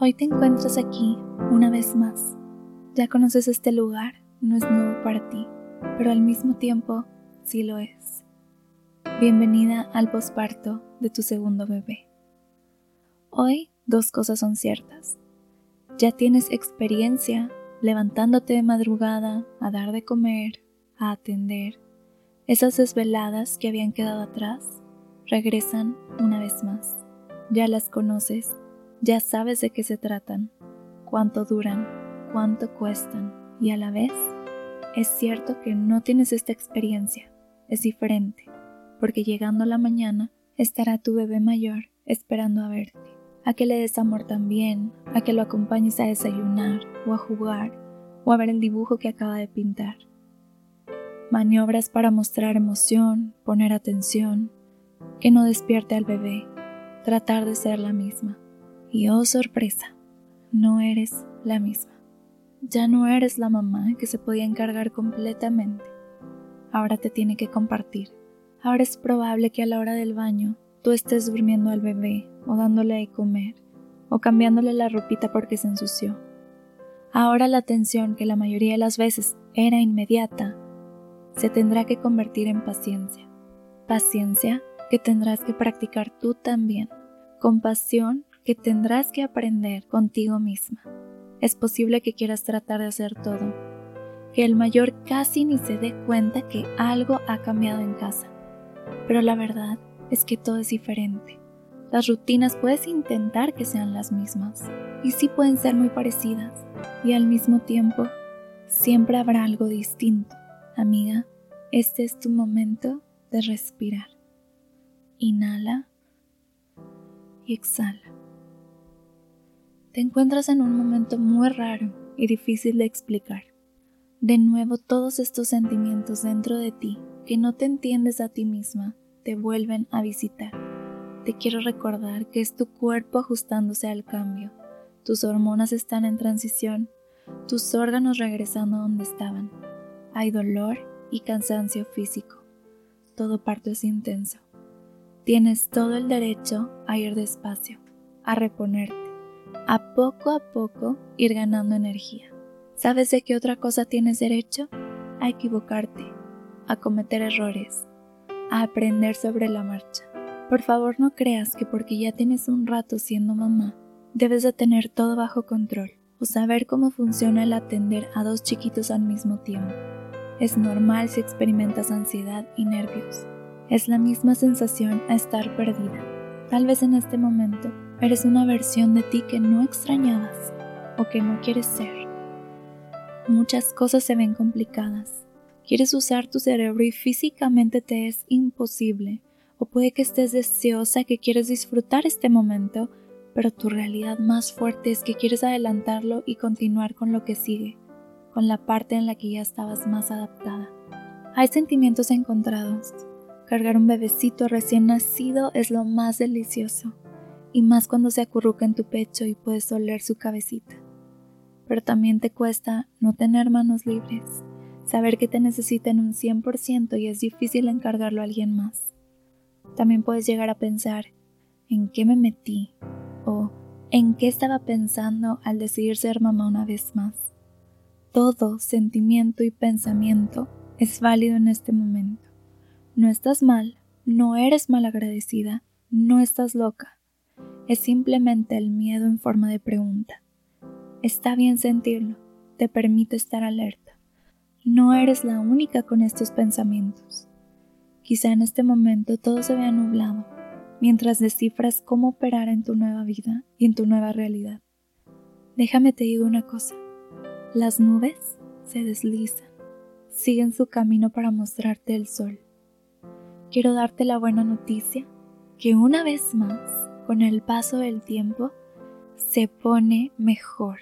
Hoy te encuentras aquí una vez más. Ya conoces este lugar, no es nuevo para ti, pero al mismo tiempo sí lo es. Bienvenida al posparto de tu segundo bebé. Hoy dos cosas son ciertas. Ya tienes experiencia levantándote de madrugada a dar de comer, a atender. Esas desveladas que habían quedado atrás regresan una vez más. Ya las conoces ya sabes de qué se tratan, cuánto duran, cuánto cuestan y a la vez es cierto que no tienes esta experiencia, es diferente, porque llegando la mañana estará tu bebé mayor esperando a verte, a que le des amor también, a que lo acompañes a desayunar o a jugar o a ver el dibujo que acaba de pintar. Maniobras para mostrar emoción, poner atención, que no despierte al bebé, tratar de ser la misma. Y oh sorpresa, no eres la misma. Ya no eres la mamá que se podía encargar completamente. Ahora te tiene que compartir. Ahora es probable que a la hora del baño tú estés durmiendo al bebé o dándole de comer o cambiándole la ropita porque se ensució. Ahora la atención que la mayoría de las veces era inmediata se tendrá que convertir en paciencia. Paciencia que tendrás que practicar tú también. Compasión que tendrás que aprender contigo misma. Es posible que quieras tratar de hacer todo, que el mayor casi ni se dé cuenta que algo ha cambiado en casa, pero la verdad es que todo es diferente. Las rutinas puedes intentar que sean las mismas, y sí pueden ser muy parecidas, y al mismo tiempo siempre habrá algo distinto. Amiga, este es tu momento de respirar. Inhala y exhala. Te encuentras en un momento muy raro y difícil de explicar. De nuevo todos estos sentimientos dentro de ti que no te entiendes a ti misma te vuelven a visitar. Te quiero recordar que es tu cuerpo ajustándose al cambio. Tus hormonas están en transición, tus órganos regresando a donde estaban. Hay dolor y cansancio físico. Todo parto es intenso. Tienes todo el derecho a ir despacio, a reponerte a poco a poco ir ganando energía. ¿Sabes de qué otra cosa tienes derecho? A equivocarte, a cometer errores, a aprender sobre la marcha. Por favor no creas que porque ya tienes un rato siendo mamá, debes de tener todo bajo control o saber cómo funciona el atender a dos chiquitos al mismo tiempo. Es normal si experimentas ansiedad y nervios. Es la misma sensación a estar perdida. Tal vez en este momento Eres una versión de ti que no extrañabas o que no quieres ser. Muchas cosas se ven complicadas. Quieres usar tu cerebro y físicamente te es imposible. O puede que estés deseosa que quieres disfrutar este momento, pero tu realidad más fuerte es que quieres adelantarlo y continuar con lo que sigue, con la parte en la que ya estabas más adaptada. Hay sentimientos encontrados. Cargar un bebecito recién nacido es lo más delicioso y más cuando se acurruca en tu pecho y puedes oler su cabecita. Pero también te cuesta no tener manos libres, saber que te necesitan un 100% y es difícil encargarlo a alguien más. También puedes llegar a pensar, ¿en qué me metí? o ¿en qué estaba pensando al decidir ser mamá una vez más? Todo sentimiento y pensamiento es válido en este momento. No estás mal, no eres malagradecida, no estás loca es simplemente el miedo en forma de pregunta. Está bien sentirlo, te permite estar alerta. No eres la única con estos pensamientos. Quizá en este momento todo se vea nublado, mientras descifras cómo operar en tu nueva vida y en tu nueva realidad. Déjame te digo una cosa. Las nubes se deslizan, siguen su camino para mostrarte el sol. Quiero darte la buena noticia que una vez más con el paso del tiempo se pone mejor.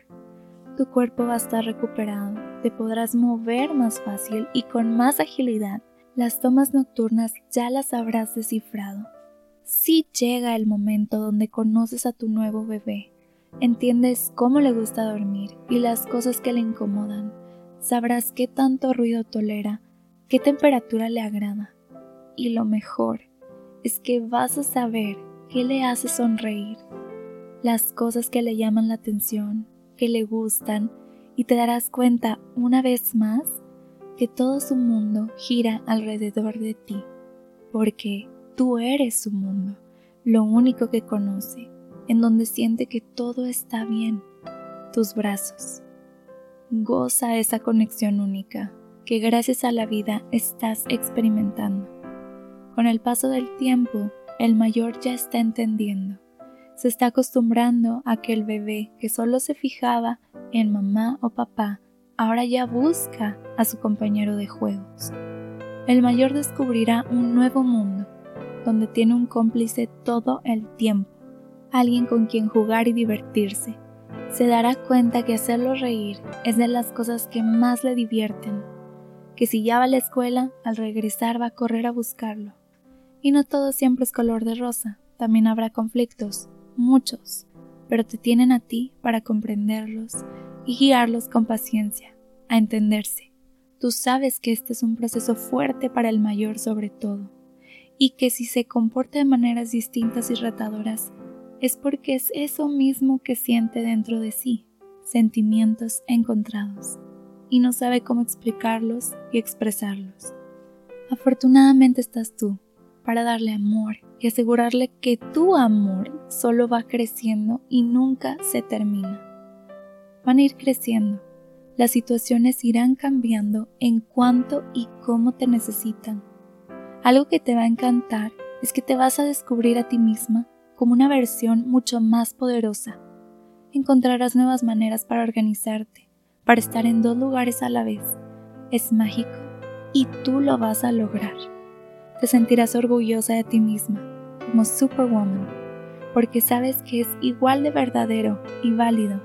Tu cuerpo va a estar recuperado, te podrás mover más fácil y con más agilidad. Las tomas nocturnas ya las habrás descifrado. Si llega el momento donde conoces a tu nuevo bebé, entiendes cómo le gusta dormir y las cosas que le incomodan, sabrás qué tanto ruido tolera, qué temperatura le agrada. Y lo mejor es que vas a saber ¿Qué le hace sonreír? las cosas que le llaman la atención, que le gustan, y te darás cuenta una vez más que todo su mundo gira alrededor de ti, porque tú eres su mundo, lo único que conoce, en donde siente que todo está bien, tus brazos. Goza esa conexión única que gracias a la vida estás experimentando. Con el paso del tiempo, el mayor ya está entendiendo. Se está acostumbrando a que el bebé que solo se fijaba en mamá o papá, ahora ya busca a su compañero de juegos. El mayor descubrirá un nuevo mundo, donde tiene un cómplice todo el tiempo, alguien con quien jugar y divertirse. Se dará cuenta que hacerlo reír es de las cosas que más le divierten, que si ya va a la escuela, al regresar va a correr a buscarlo y no todo siempre es color de rosa, también habrá conflictos, muchos, pero te tienen a ti para comprenderlos y guiarlos con paciencia, a entenderse. Tú sabes que este es un proceso fuerte para el mayor sobre todo, y que si se comporta de maneras distintas y retadoras, es porque es eso mismo que siente dentro de sí, sentimientos encontrados, y no sabe cómo explicarlos y expresarlos. Afortunadamente estás tú, para darle amor y asegurarle que tu amor solo va creciendo y nunca se termina. Van a ir creciendo, las situaciones irán cambiando en cuanto y cómo te necesitan. Algo que te va a encantar es que te vas a descubrir a ti misma como una versión mucho más poderosa. Encontrarás nuevas maneras para organizarte, para estar en dos lugares a la vez. Es mágico y tú lo vas a lograr te sentirás orgullosa de ti misma, como Superwoman, porque sabes que es igual de verdadero y válido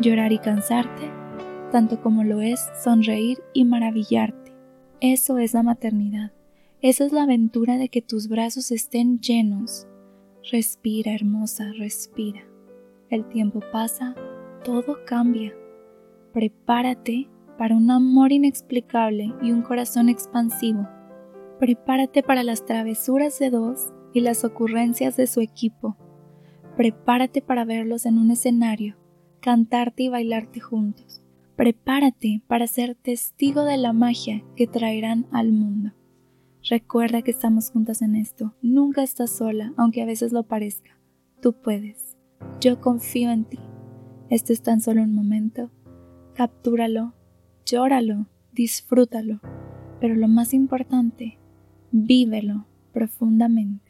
llorar y cansarte, tanto como lo es sonreír y maravillarte. Eso es la maternidad. Esa es la aventura de que tus brazos estén llenos. Respira, hermosa, respira. El tiempo pasa, todo cambia. Prepárate para un amor inexplicable y un corazón expansivo Prepárate para las travesuras de dos y las ocurrencias de su equipo. Prepárate para verlos en un escenario, cantarte y bailarte juntos. Prepárate para ser testigo de la magia que traerán al mundo. Recuerda que estamos juntas en esto. Nunca estás sola, aunque a veces lo parezca. Tú puedes. Yo confío en ti. Esto es tan solo un momento. Captúralo, llóralo, disfrútalo. Pero lo más importante, vívelo profundamente.